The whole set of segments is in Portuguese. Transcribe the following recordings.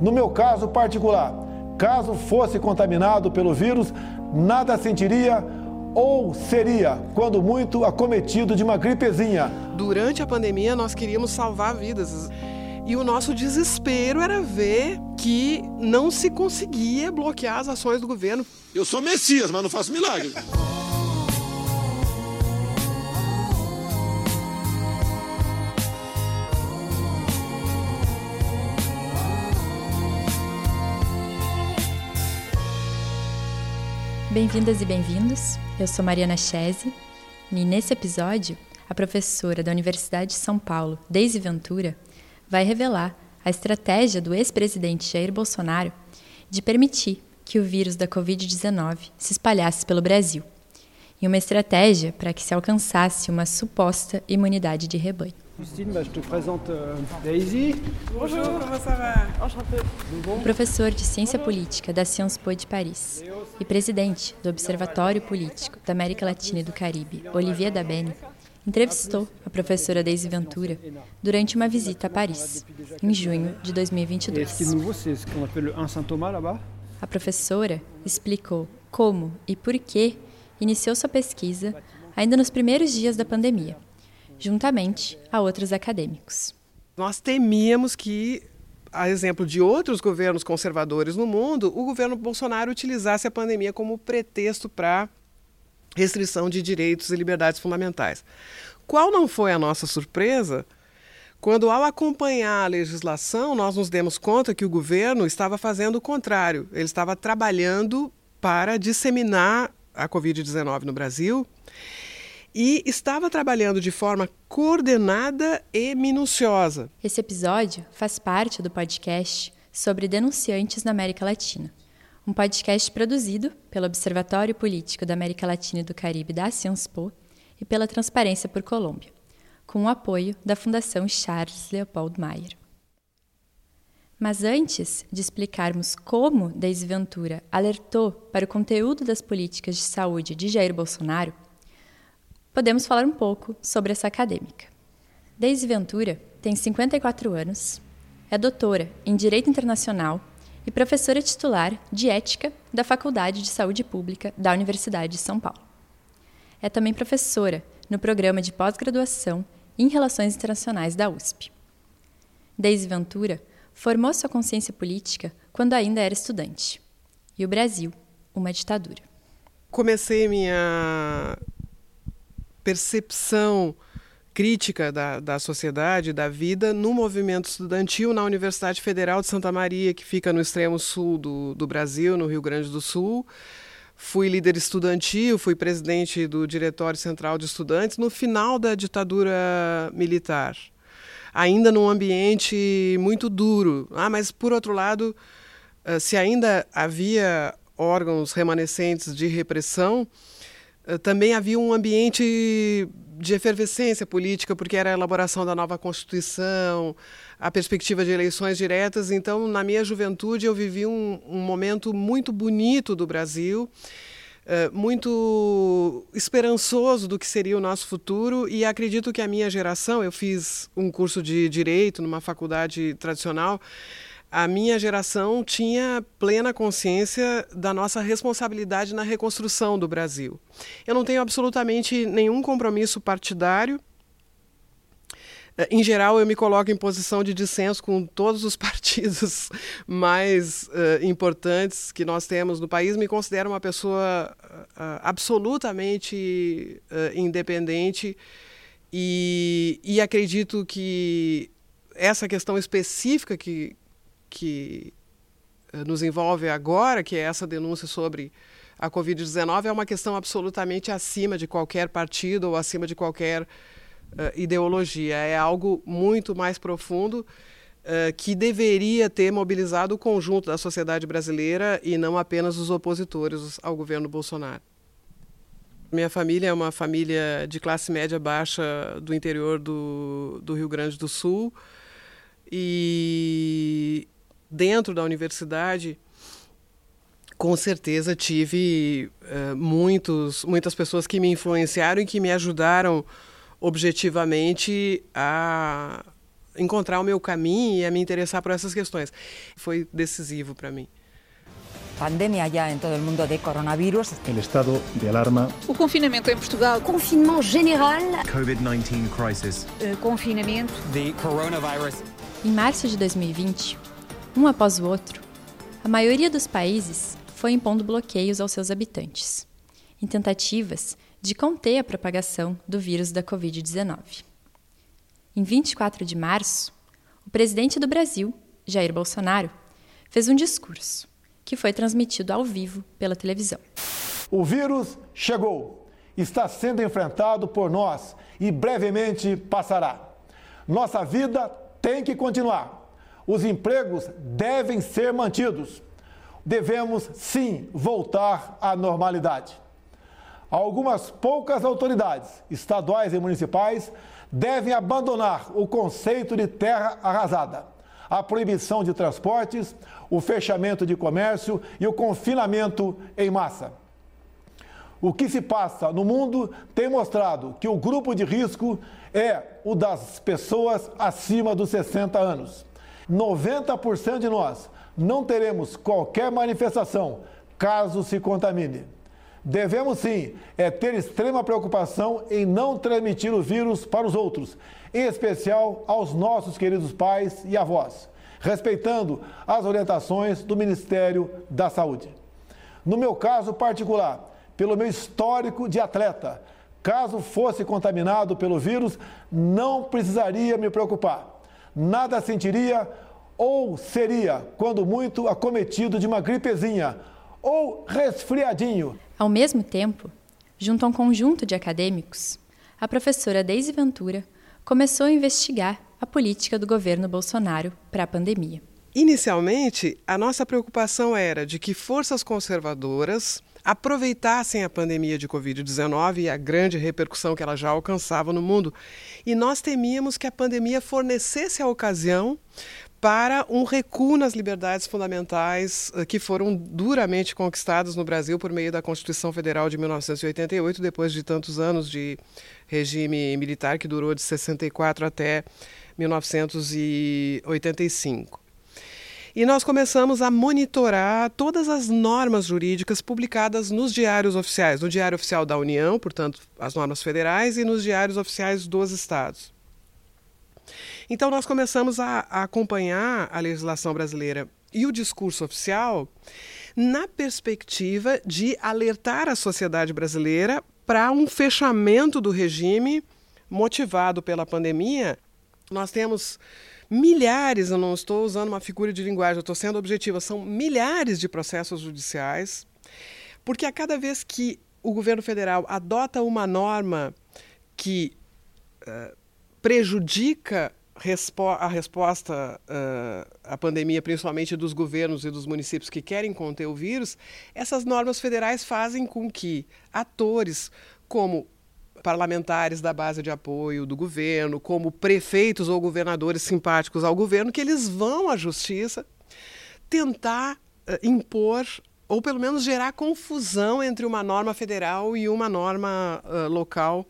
No meu caso particular, caso fosse contaminado pelo vírus, nada sentiria ou seria, quando muito, acometido de uma gripezinha. Durante a pandemia, nós queríamos salvar vidas. E o nosso desespero era ver que não se conseguia bloquear as ações do governo. Eu sou Messias, mas não faço milagre. Bem-vindas e bem-vindos. Eu sou Mariana Chese e nesse episódio, a professora da Universidade de São Paulo, Deise Ventura, vai revelar a estratégia do ex-presidente Jair Bolsonaro de permitir que o vírus da Covid-19 se espalhasse pelo Brasil, e uma estratégia para que se alcançasse uma suposta imunidade de rebanho. Justine, bah, je te présente euh, Daisy. Bonjour, comment ça va? Enchanté. O professor de Ciência Política da Sciences Po de Paris e presidente do Observatório Político da América Latina e do Caribe, Olivier Dabene, entrevistou a professora Deise Ventura durante uma visita a Paris, em junho de Et ce qui est 2022. nouveau, c'est ce qu'on appelle le 1 Saint Thomas là-bas. A professora explicou como e por que iniciou sua pesquisa ainda nos primeiros dias da pandemia, juntamente a outros acadêmicos. Nós temíamos que, a exemplo de outros governos conservadores no mundo, o governo Bolsonaro utilizasse a pandemia como pretexto para restrição de direitos e liberdades fundamentais. Qual não foi a nossa surpresa quando, ao acompanhar a legislação, nós nos demos conta que o governo estava fazendo o contrário. Ele estava trabalhando para disseminar a Covid-19 no Brasil e estava trabalhando de forma coordenada e minuciosa. Esse episódio faz parte do podcast sobre denunciantes na América Latina, um podcast produzido pelo Observatório Político da América Latina e do Caribe da Sciences Po e pela Transparência por Colômbia, com o apoio da Fundação Charles Leopold Mayer. Mas antes de explicarmos como Deise Ventura alertou para o conteúdo das políticas de saúde de Jair Bolsonaro, podemos falar um pouco sobre essa acadêmica. Deise Ventura tem 54 anos, é doutora em Direito Internacional e professora titular de Ética da Faculdade de Saúde Pública da Universidade de São Paulo. É também professora no programa de pós-graduação em Relações Internacionais da USP. Deise Ventura formou sua consciência política quando ainda era estudante. E o Brasil, uma ditadura. Comecei minha percepção crítica da, da sociedade, da vida, no movimento estudantil na Universidade Federal de Santa Maria, que fica no extremo sul do, do Brasil, no Rio Grande do Sul. Fui líder estudantil, fui presidente do Diretório Central de Estudantes no final da ditadura militar. Ainda num ambiente muito duro. Ah, mas, por outro lado, eh, se ainda havia órgãos remanescentes de repressão, eh, também havia um ambiente de efervescência política, porque era a elaboração da nova Constituição, a perspectiva de eleições diretas. Então, na minha juventude, eu vivi um, um momento muito bonito do Brasil, muito esperançoso do que seria o nosso futuro, e acredito que a minha geração, eu fiz um curso de direito numa faculdade tradicional, a minha geração tinha plena consciência da nossa responsabilidade na reconstrução do Brasil. Eu não tenho absolutamente nenhum compromisso partidário. Eh, Em geral, eu me coloco em posição de dissenso com todos os partidos mais eh, importantes que nós temos no país. Me considero uma pessoa eh, absolutamente eh, independente e, e acredito que essa questão específica que, que nos envolve agora, que é essa denúncia sobre a Covid-19, é uma questão absolutamente acima de qualquer partido ou acima de qualquer eh, ideologia. É algo muito mais profundo eh, que deveria ter mobilizado o conjunto da sociedade brasileira e não apenas os opositores ao governo Bolsonaro. Minha família é uma família de classe média baixa do interior do, do Rio Grande do Sul e dentro da universidade com certeza tive eh, muitos, muitas pessoas que me influenciaram e que me ajudaram objetivamente a encontrar o meu caminho e a me interessar por essas questões. Foi decisivo para mim. Pandemia já em todo o mundo de coronavírus. O estado de alarma. O confinamento em Portugal. Confinement general. COVID-19 crisis. Uh, confinamento. The coronavirus. Em março de 2020, um após o outro, a maioria dos países foi impondo bloqueios aos seus habitantes, em tentativas de conter a propagação do vírus da Covid-19. Em 24 de março, o presidente do Brasil, Jair Bolsonaro, fez um discurso que foi transmitido ao vivo pela televisão. O vírus chegou, está sendo enfrentado por nós e brevemente passará. Nossa vida tem que continuar. Os empregos devem ser mantidos. Devemos sim voltar à normalidade. Algumas poucas autoridades, estaduais e municipais, devem abandonar o conceito de terra arrasada, a proibição de transportes, o fechamento de comércio e o confinamento em massa. O que se passa no mundo tem mostrado que o grupo de risco é o das pessoas acima dos 60 anos. 90% de nós não teremos qualquer manifestação caso se contamine. Devemos sim é ter extrema preocupação em não transmitir o vírus para os outros, em especial aos nossos queridos pais e avós respeitando as orientações do Ministério da Saúde. No meu caso particular, pelo meu histórico de atleta, caso fosse contaminado pelo vírus, não precisaria me preocupar. Nada sentiria ou seria, quando muito, acometido de uma gripezinha ou resfriadinho. Ao mesmo tempo, junto a um conjunto de acadêmicos, a professora Deise Ventura começou a investigar a política do governo Bolsonaro para a pandemia. Inicialmente, a nossa preocupação era de que forças conservadoras aproveitassem a pandemia de Covid-19 e a grande repercussão que ela já alcançava no mundo. E nós temíamos que a pandemia fornecesse a ocasião para um recuo nas liberdades fundamentais eh, que foram duramente conquistadas no Brasil por meio da Constituição Federal de 1988, depois de tantos anos de regime militar que durou de 64 até 1985. E nós começamos a monitorar todas as normas jurídicas publicadas nos diários oficiais, no Diário Oficial da União, portanto, as normas federais, e nos diários oficiais dos estados. Então, nós começamos a, a acompanhar a legislação brasileira e o discurso oficial na perspectiva de alertar a sociedade brasileira para um fechamento do regime motivado pela pandemia. Nós temos milhares, eu não estou usando uma figura de linguagem, eu estou sendo objetiva, são milhares de processos judiciais, porque a cada vez que o governo federal adota uma norma que uh, prejudica a resposta uh, à pandemia, principalmente dos governos e dos municípios que querem conter o vírus, essas normas federais fazem com que atores como parlamentares da base de apoio do governo, como prefeitos ou governadores simpáticos ao governo, que eles vão à justiça tentar uh, impor ou pelo menos gerar confusão entre uma norma federal e uma norma uh, local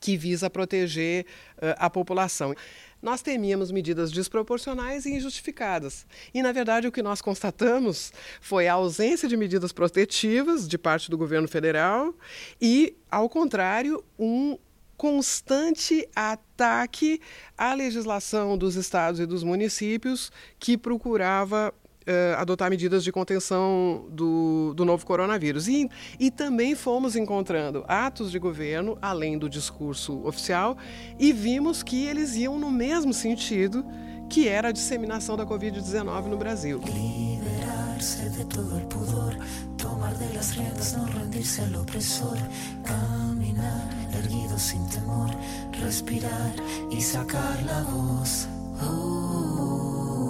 que visa proteger uh, a população nós temíamos medidas desproporcionais e injustificadas. E, na verdade, o que nós constatamos foi a ausência de medidas protetivas de parte do governo federal e, ao contrário, um constante ataque à legislação dos estados e dos municípios que procurava uh, adotar medidas de contenção do, do novo coronavírus. E, e também fomos encontrando atos de governo, além do discurso oficial, e vimos que eles iam no mesmo sentido que era a disseminação da Covid-19 no Brasil. Liberar-se de todo o pudor, tomar de las riendas, não rendir-se ao opressor, caminhar erguido sem temor, respirar e sacar la voz. Oh.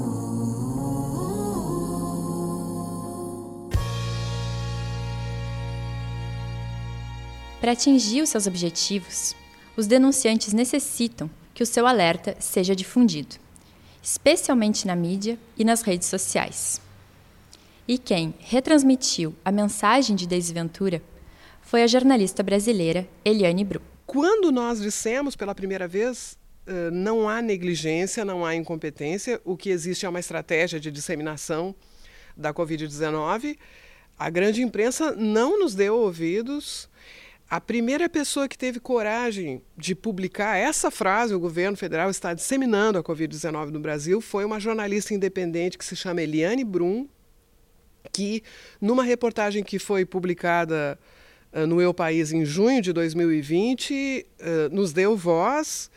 Para atingir os seus objetivos, os denunciantes necessitam que o seu alerta seja difundido, especialmente na mídia e nas redes sociais. E quem retransmitiu a mensagem de desventura foi a jornalista brasileira Eliane Bru. Quando nós dissemos pela primeira vez uh, não há negligência, não há incompetência. O que existe é uma estratégia de disseminação da Covid-19. A grande imprensa não nos deu ouvidos. A primeira pessoa que teve coragem de publicar essa frase, o governo federal está disseminando a Covid-19 no Brasil, foi uma jornalista independente que se chama Eliane Brum, que, numa reportagem que foi publicada uh, no Eu País em junho de 2020, uh, nos deu voz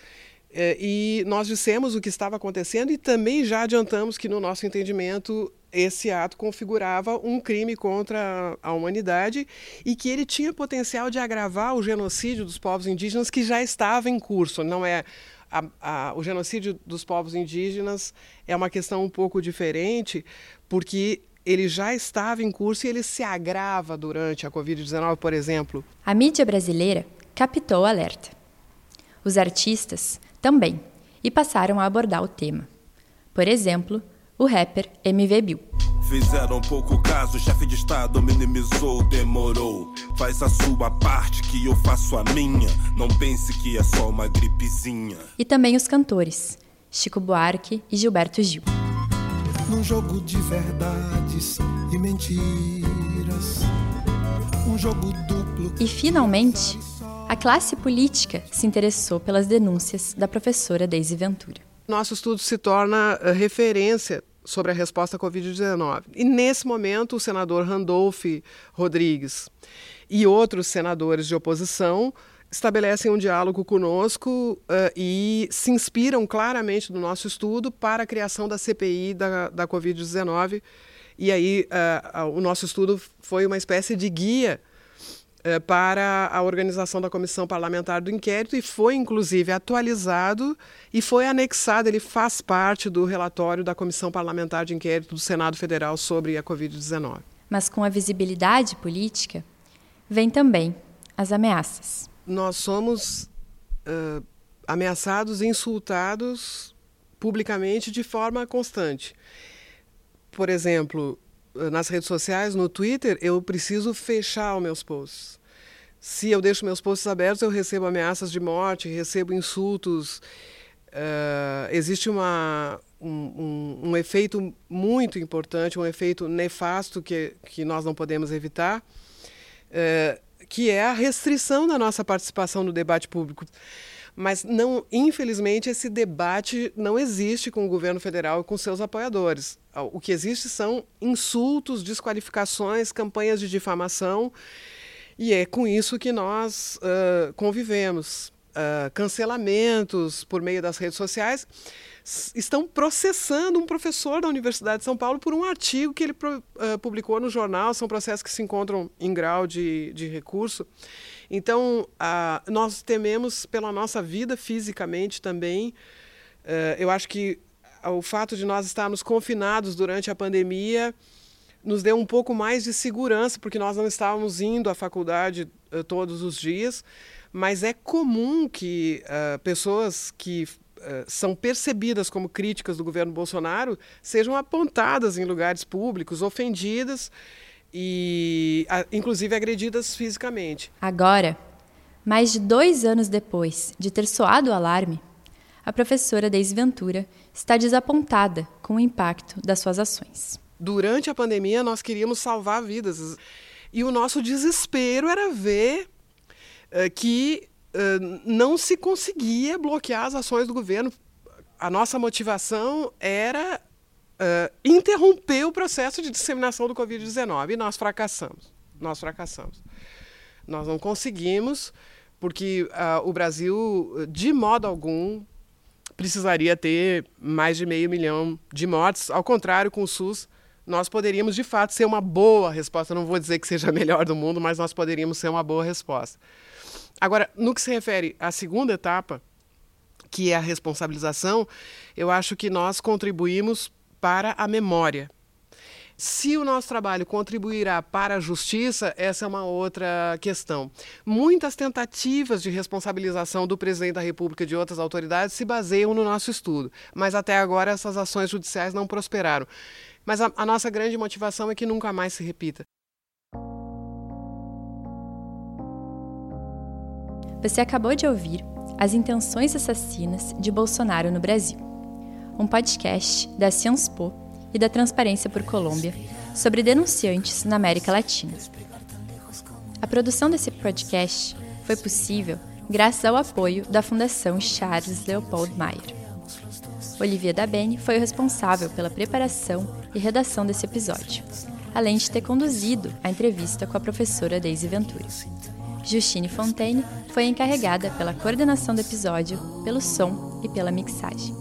uh, e nós dissemos o que estava acontecendo e também já adiantamos que, no nosso entendimento, esse ato configurava um crime contra a humanidade e que ele tinha potencial de agravar o genocídio dos povos indígenas que já estava em curso. Não é a, a, o genocídio dos povos indígenas é uma questão um pouco diferente, porque ele já estava em curso e ele se agrava durante a Covid-19, por exemplo. A mídia brasileira captou o alerta. Os artistas também, e passaram a abordar o tema. Por exemplo, o rapper MV Bill. Fizeram pouco caso, o chefe de estado minimizou, demorou. Faz a sua parte que eu faço a minha. Não pense que é só uma gripezinha. E também os cantores, Chico Buarque e Gilberto Gil. Num jogo de verdades e mentiras. Um jogo duplo. E finalmente, a classe política se interessou pelas denúncias da professora Deise Ventura. Nosso estudo se torna uh, referência sobre a resposta à Covid-19. E nesse momento, o senador Randolph Rodrigues e outros senadores de oposição estabelecem um diálogo conosco uh, e se inspiram claramente no nosso estudo para a criação da CPI da, da Covid-19. E aí, uh, o nosso estudo foi uma espécie de guia uh, para a organização da comissão parlamentar do inquérito e foi, inclusive, atualizado e foi anexado. Ele faz parte do relatório da comissão parlamentar de inquérito do Senado Federal sobre a Covid-19. Mas com a visibilidade política, vem também as ameaças nós somos uh, ameaçados e insultados publicamente de forma constante. Por exemplo, nas redes sociais, no Twitter, eu preciso fechar os meus posts. Se eu deixo meus posts abertos, eu recebo ameaças de morte, recebo insultos. Uh, existe uma, um, um, um, efeito muito importante, um efeito nefasto que, que nós não podemos evitar. Uh, que é a restrição da nossa participação no debate público. Mas não, infelizmente, esse debate não existe com o governo federal e com seus apoiadores. O que existe são insultos, desqualificações, campanhas de difamação, e é com isso que nós uh, convivemos. Uh, cancelamentos por meio das redes sociais estão processando um professor da Universidade de São Paulo por um artigo que ele uh, publicou no jornal. São processos que se encontram em grau de, de recurso. Então, uh, nós tememos pela nossa vida fisicamente também. Uh, eu acho que o fato de nós estarmos confinados durante a pandemia nos deu um pouco mais de segurança, porque nós não estávamos indo à faculdade todos os dias, mas é comum que pessoas que eh, são percebidas como críticas do governo Bolsonaro sejam apontadas em lugares públicos, ofendidas e, inclusive, agredidas fisicamente. Agora, mais de dois anos depois de ter soado o alarme, a professora Deise Ventura está desapontada com o impacto das suas ações. Durante a pandemia, nós queríamos salvar vidas. E o nosso desespero era ver uh, que não se conseguia bloquear as ações do governo. A nossa motivação era uh, interromper o processo de disseminação do Covid-19 e nós fracassamos. Nós fracassamos. Nós não conseguimos, porque uh, o Brasil, de modo algum, precisaria ter mais de meio milhão de mortes. Ao contrário, com o SUS, nós poderíamos de fato ser uma boa resposta. Não vou dizer que seja a melhor do mundo, mas nós poderíamos ser uma boa resposta. Agora, no que se refere à segunda etapa, que é a responsabilização, eu acho que nós contribuímos para a memória. Se o nosso trabalho contribuirá para a justiça, essa é uma outra questão. Muitas tentativas de responsabilização do presidente da República e de outras autoridades se baseiam no nosso estudo, mas até agora essas ações judiciais não prosperaram. Mas a, a nossa grande motivação é que nunca mais se repita. Você acabou de ouvir As Intenções Assassinas de Bolsonaro no Brasil, um podcast da Sciences Po e da Transparência por Colômbia sobre denunciantes na América Latina. A produção desse podcast foi possível graças ao apoio da Fundação Charles Leopold Mayer. Olivia Dabene foi o responsável pela preparação e redação desse episódio, além de ter conduzido a entrevista com a professora Daisy Ventura. Justine Fontaine foi encarregada pela coordenação do episódio, pelo som e pela mixagem.